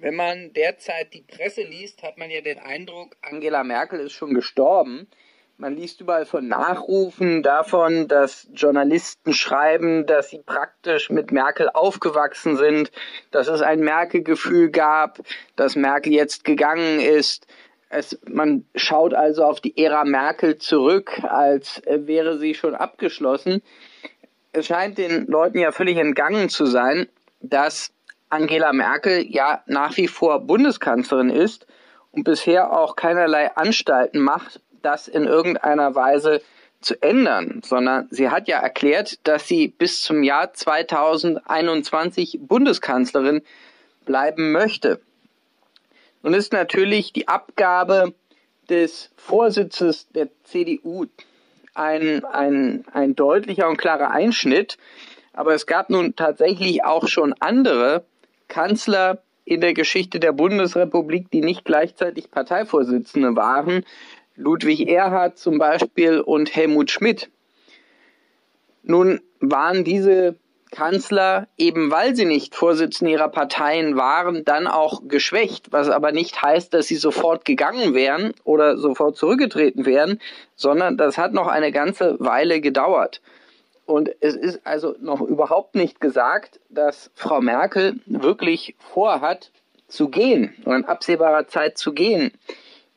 Wenn man derzeit die Presse liest, hat man ja den Eindruck, Angela Merkel ist schon gestorben. Man liest überall von Nachrufen davon, dass Journalisten schreiben, dass sie praktisch mit Merkel aufgewachsen sind, dass es ein Merkel-Gefühl gab, dass Merkel jetzt gegangen ist. Es, man schaut also auf die Ära Merkel zurück, als wäre sie schon abgeschlossen. Es scheint den Leuten ja völlig entgangen zu sein, dass Angela Merkel ja nach wie vor Bundeskanzlerin ist und bisher auch keinerlei Anstalten macht, das in irgendeiner Weise zu ändern, sondern sie hat ja erklärt, dass sie bis zum Jahr 2021 Bundeskanzlerin bleiben möchte. Nun ist natürlich die Abgabe des Vorsitzes der CDU ein, ein, ein deutlicher und klarer Einschnitt, aber es gab nun tatsächlich auch schon andere Kanzler in der Geschichte der Bundesrepublik, die nicht gleichzeitig Parteivorsitzende waren. Ludwig Erhard zum Beispiel und Helmut Schmidt. Nun waren diese Kanzler, eben weil sie nicht Vorsitzende ihrer Parteien waren, dann auch geschwächt, was aber nicht heißt, dass sie sofort gegangen wären oder sofort zurückgetreten wären, sondern das hat noch eine ganze Weile gedauert. Und es ist also noch überhaupt nicht gesagt, dass Frau Merkel wirklich vorhat, zu gehen oder in absehbarer Zeit zu gehen.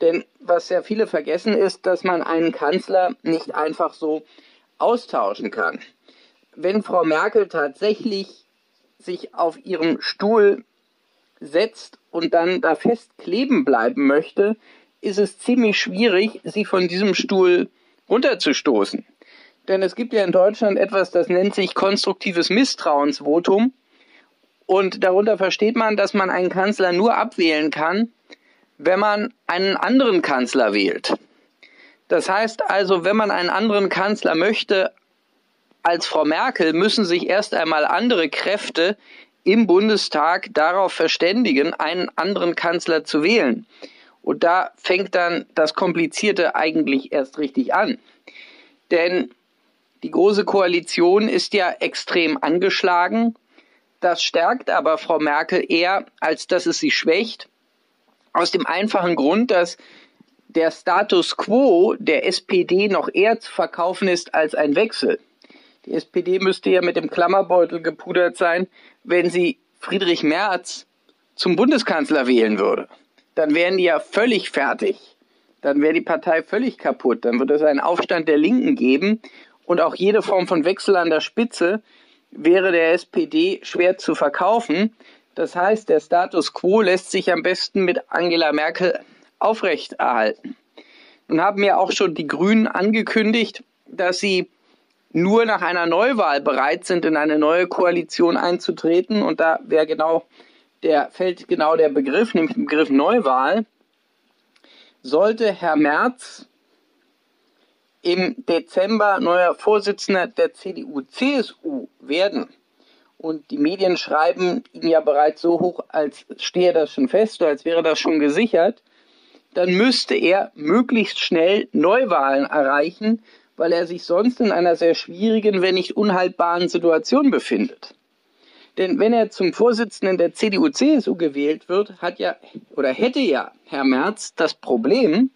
Denn was ja viele vergessen ist, dass man einen Kanzler nicht einfach so austauschen kann. Wenn Frau Merkel tatsächlich sich auf ihrem Stuhl setzt und dann da festkleben bleiben möchte, ist es ziemlich schwierig, sie von diesem Stuhl runterzustoßen. Denn es gibt ja in Deutschland etwas, das nennt sich konstruktives Misstrauensvotum. Und darunter versteht man, dass man einen Kanzler nur abwählen kann, wenn man einen anderen Kanzler wählt. Das heißt also, wenn man einen anderen Kanzler möchte als Frau Merkel, müssen sich erst einmal andere Kräfte im Bundestag darauf verständigen, einen anderen Kanzler zu wählen. Und da fängt dann das Komplizierte eigentlich erst richtig an. Denn die Große Koalition ist ja extrem angeschlagen. Das stärkt aber Frau Merkel eher, als dass es sie schwächt. Aus dem einfachen Grund, dass der Status quo der SPD noch eher zu verkaufen ist als ein Wechsel. Die SPD müsste ja mit dem Klammerbeutel gepudert sein, wenn sie Friedrich Merz zum Bundeskanzler wählen würde. Dann wären die ja völlig fertig. Dann wäre die Partei völlig kaputt. Dann würde es einen Aufstand der Linken geben und auch jede Form von Wechsel an der Spitze wäre der SPD schwer zu verkaufen. Das heißt, der Status quo lässt sich am besten mit Angela Merkel aufrechterhalten. Nun haben ja auch schon die Grünen angekündigt, dass sie nur nach einer Neuwahl bereit sind, in eine neue Koalition einzutreten. Und da wäre genau der, fällt genau der Begriff, nämlich der Begriff Neuwahl. Sollte Herr Merz im Dezember neuer Vorsitzender der CDU-CSU werden. Und die Medien schreiben ihn ja bereits so hoch, als stehe das schon fest oder als wäre das schon gesichert. Dann müsste er möglichst schnell Neuwahlen erreichen, weil er sich sonst in einer sehr schwierigen, wenn nicht unhaltbaren Situation befindet. Denn wenn er zum Vorsitzenden der CDU-CSU gewählt wird, hat ja oder hätte ja Herr Merz das Problem,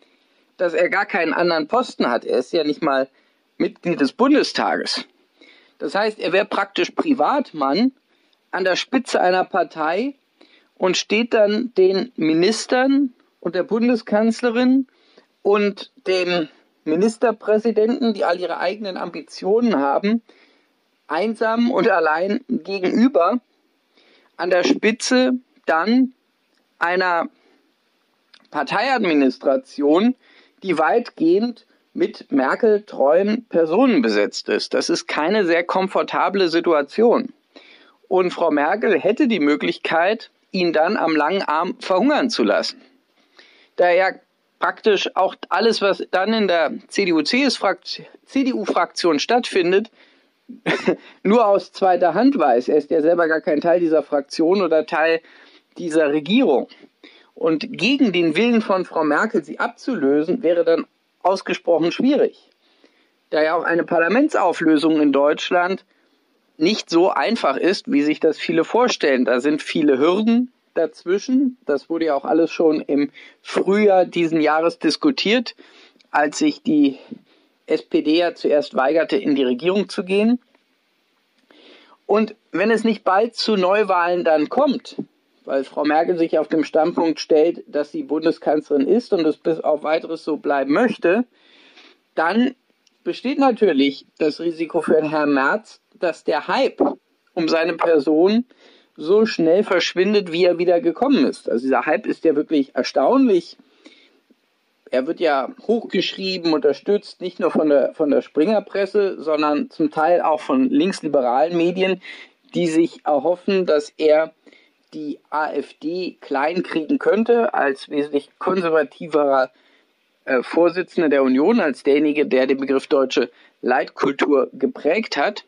dass er gar keinen anderen Posten hat. Er ist ja nicht mal Mitglied des Bundestages. Das heißt, er wäre praktisch Privatmann an der Spitze einer Partei und steht dann den Ministern und der Bundeskanzlerin und dem Ministerpräsidenten, die all ihre eigenen Ambitionen haben, einsam und allein gegenüber an der Spitze dann einer Parteiadministration, die weitgehend mit Merkel-treuen Personen besetzt ist. Das ist keine sehr komfortable Situation. Und Frau Merkel hätte die Möglichkeit, ihn dann am langen Arm verhungern zu lassen. Da ja praktisch auch alles, was dann in der CDU-Fraktion stattfindet, nur aus zweiter Hand weiß. Er ist ja selber gar kein Teil dieser Fraktion oder Teil dieser Regierung. Und gegen den Willen von Frau Merkel sie abzulösen, wäre dann ausgesprochen schwierig. Da ja auch eine Parlamentsauflösung in Deutschland nicht so einfach ist, wie sich das viele vorstellen. Da sind viele Hürden, dazwischen. Das wurde ja auch alles schon im Frühjahr diesen Jahres diskutiert, als sich die SPD ja zuerst weigerte, in die Regierung zu gehen. Und wenn es nicht bald zu Neuwahlen dann kommt, weil Frau Merkel sich auf dem Standpunkt stellt, dass sie Bundeskanzlerin ist und es bis auf weiteres so bleiben möchte, dann besteht natürlich das Risiko für Herrn Merz, dass der Hype um seine Person so schnell verschwindet, wie er wieder gekommen ist. Also dieser Hype ist ja wirklich erstaunlich. Er wird ja hochgeschrieben, unterstützt, nicht nur von der, von der Springerpresse, sondern zum Teil auch von linksliberalen Medien, die sich erhoffen, dass er die AfD kleinkriegen könnte als wesentlich konservativerer äh, Vorsitzender der Union, als derjenige, der den Begriff deutsche Leitkultur geprägt hat.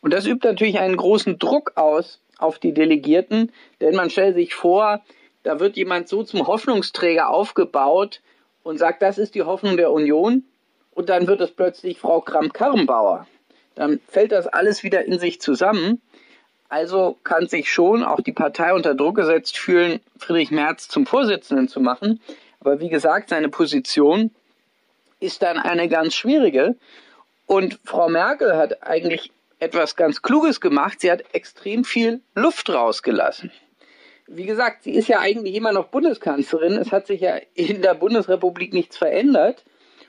Und das übt natürlich einen großen Druck aus auf die Delegierten, denn man stellt sich vor, da wird jemand so zum Hoffnungsträger aufgebaut und sagt, das ist die Hoffnung der Union und dann wird es plötzlich Frau Kramp-Karrenbauer. Dann fällt das alles wieder in sich zusammen. Also kann sich schon auch die Partei unter Druck gesetzt fühlen, Friedrich Merz zum Vorsitzenden zu machen. Aber wie gesagt, seine Position ist dann eine ganz schwierige. Und Frau Merkel hat eigentlich etwas ganz Kluges gemacht. Sie hat extrem viel Luft rausgelassen. Wie gesagt, sie ist ja eigentlich immer noch Bundeskanzlerin. Es hat sich ja in der Bundesrepublik nichts verändert.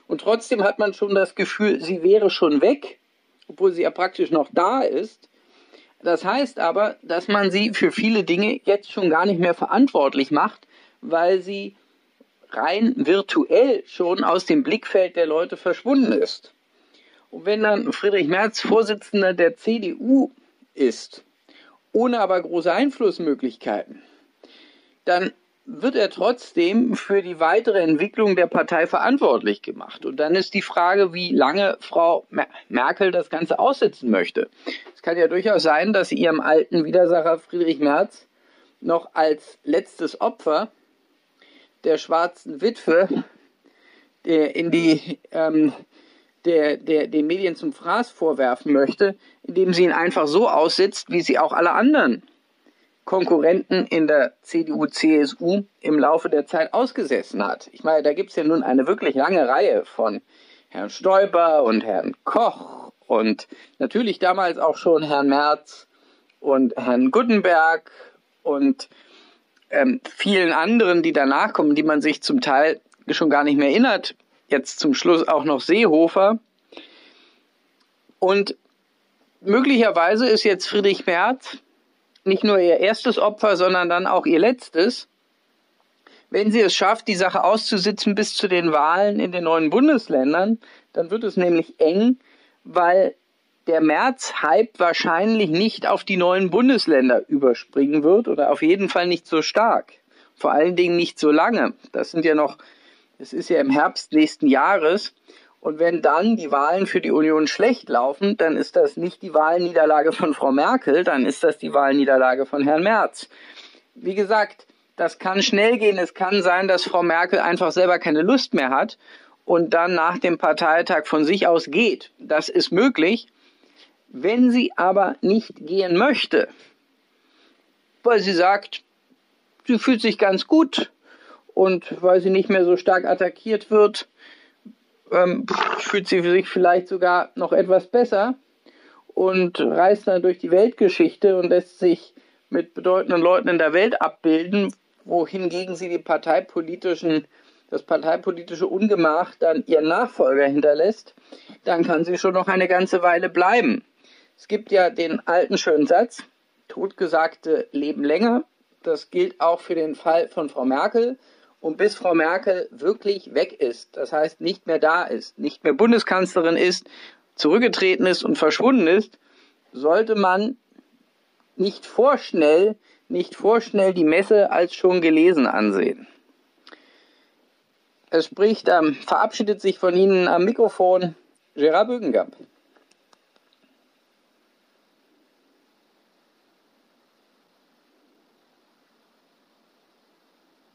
Und trotzdem hat man schon das Gefühl, sie wäre schon weg, obwohl sie ja praktisch noch da ist. Das heißt aber, dass man sie für viele Dinge jetzt schon gar nicht mehr verantwortlich macht, weil sie rein virtuell schon aus dem Blickfeld der Leute verschwunden ist. Und wenn dann Friedrich Merz Vorsitzender der CDU ist, ohne aber große Einflussmöglichkeiten, dann wird er trotzdem für die weitere Entwicklung der Partei verantwortlich gemacht. Und dann ist die Frage, wie lange Frau Merkel das Ganze aussitzen möchte. Es kann ja durchaus sein, dass sie ihrem alten Widersacher Friedrich Merz noch als letztes Opfer der schwarzen Witwe in die ähm, der, der den Medien zum Fraß vorwerfen möchte, indem sie ihn einfach so aussitzt, wie sie auch alle anderen Konkurrenten in der CDU, CSU im Laufe der Zeit ausgesessen hat. Ich meine, da gibt es ja nun eine wirklich lange Reihe von Herrn Stoiber und Herrn Koch und natürlich damals auch schon Herrn Merz und Herrn Gutenberg und ähm, vielen anderen, die danach kommen, die man sich zum Teil schon gar nicht mehr erinnert, jetzt zum Schluss auch noch Seehofer. Und möglicherweise ist jetzt Friedrich Merz nicht nur ihr erstes Opfer, sondern dann auch ihr letztes. Wenn sie es schafft, die Sache auszusitzen bis zu den Wahlen in den neuen Bundesländern, dann wird es nämlich eng, weil der März-Hype wahrscheinlich nicht auf die neuen Bundesländer überspringen wird oder auf jeden Fall nicht so stark. Vor allen Dingen nicht so lange. Das sind ja noch es ist ja im Herbst nächsten Jahres. Und wenn dann die Wahlen für die Union schlecht laufen, dann ist das nicht die Wahlniederlage von Frau Merkel, dann ist das die Wahlniederlage von Herrn Merz. Wie gesagt, das kann schnell gehen. Es kann sein, dass Frau Merkel einfach selber keine Lust mehr hat und dann nach dem Parteitag von sich aus geht. Das ist möglich. Wenn sie aber nicht gehen möchte, weil sie sagt, sie fühlt sich ganz gut und weil sie nicht mehr so stark attackiert wird, ähm, fühlt sie sich vielleicht sogar noch etwas besser und reist dann durch die Weltgeschichte und lässt sich mit bedeutenden Leuten in der Welt abbilden, wohingegen sie die parteipolitischen, das parteipolitische Ungemach dann ihren Nachfolger hinterlässt, dann kann sie schon noch eine ganze Weile bleiben. Es gibt ja den alten schönen Satz, Totgesagte leben länger. Das gilt auch für den Fall von Frau Merkel. Und bis Frau Merkel wirklich weg ist, das heißt nicht mehr da ist, nicht mehr Bundeskanzlerin ist, zurückgetreten ist und verschwunden ist, sollte man nicht vorschnell, nicht vorschnell die Messe als schon gelesen ansehen. Es spricht, ähm, verabschiedet sich von Ihnen am Mikrofon Gerard Bögengamp.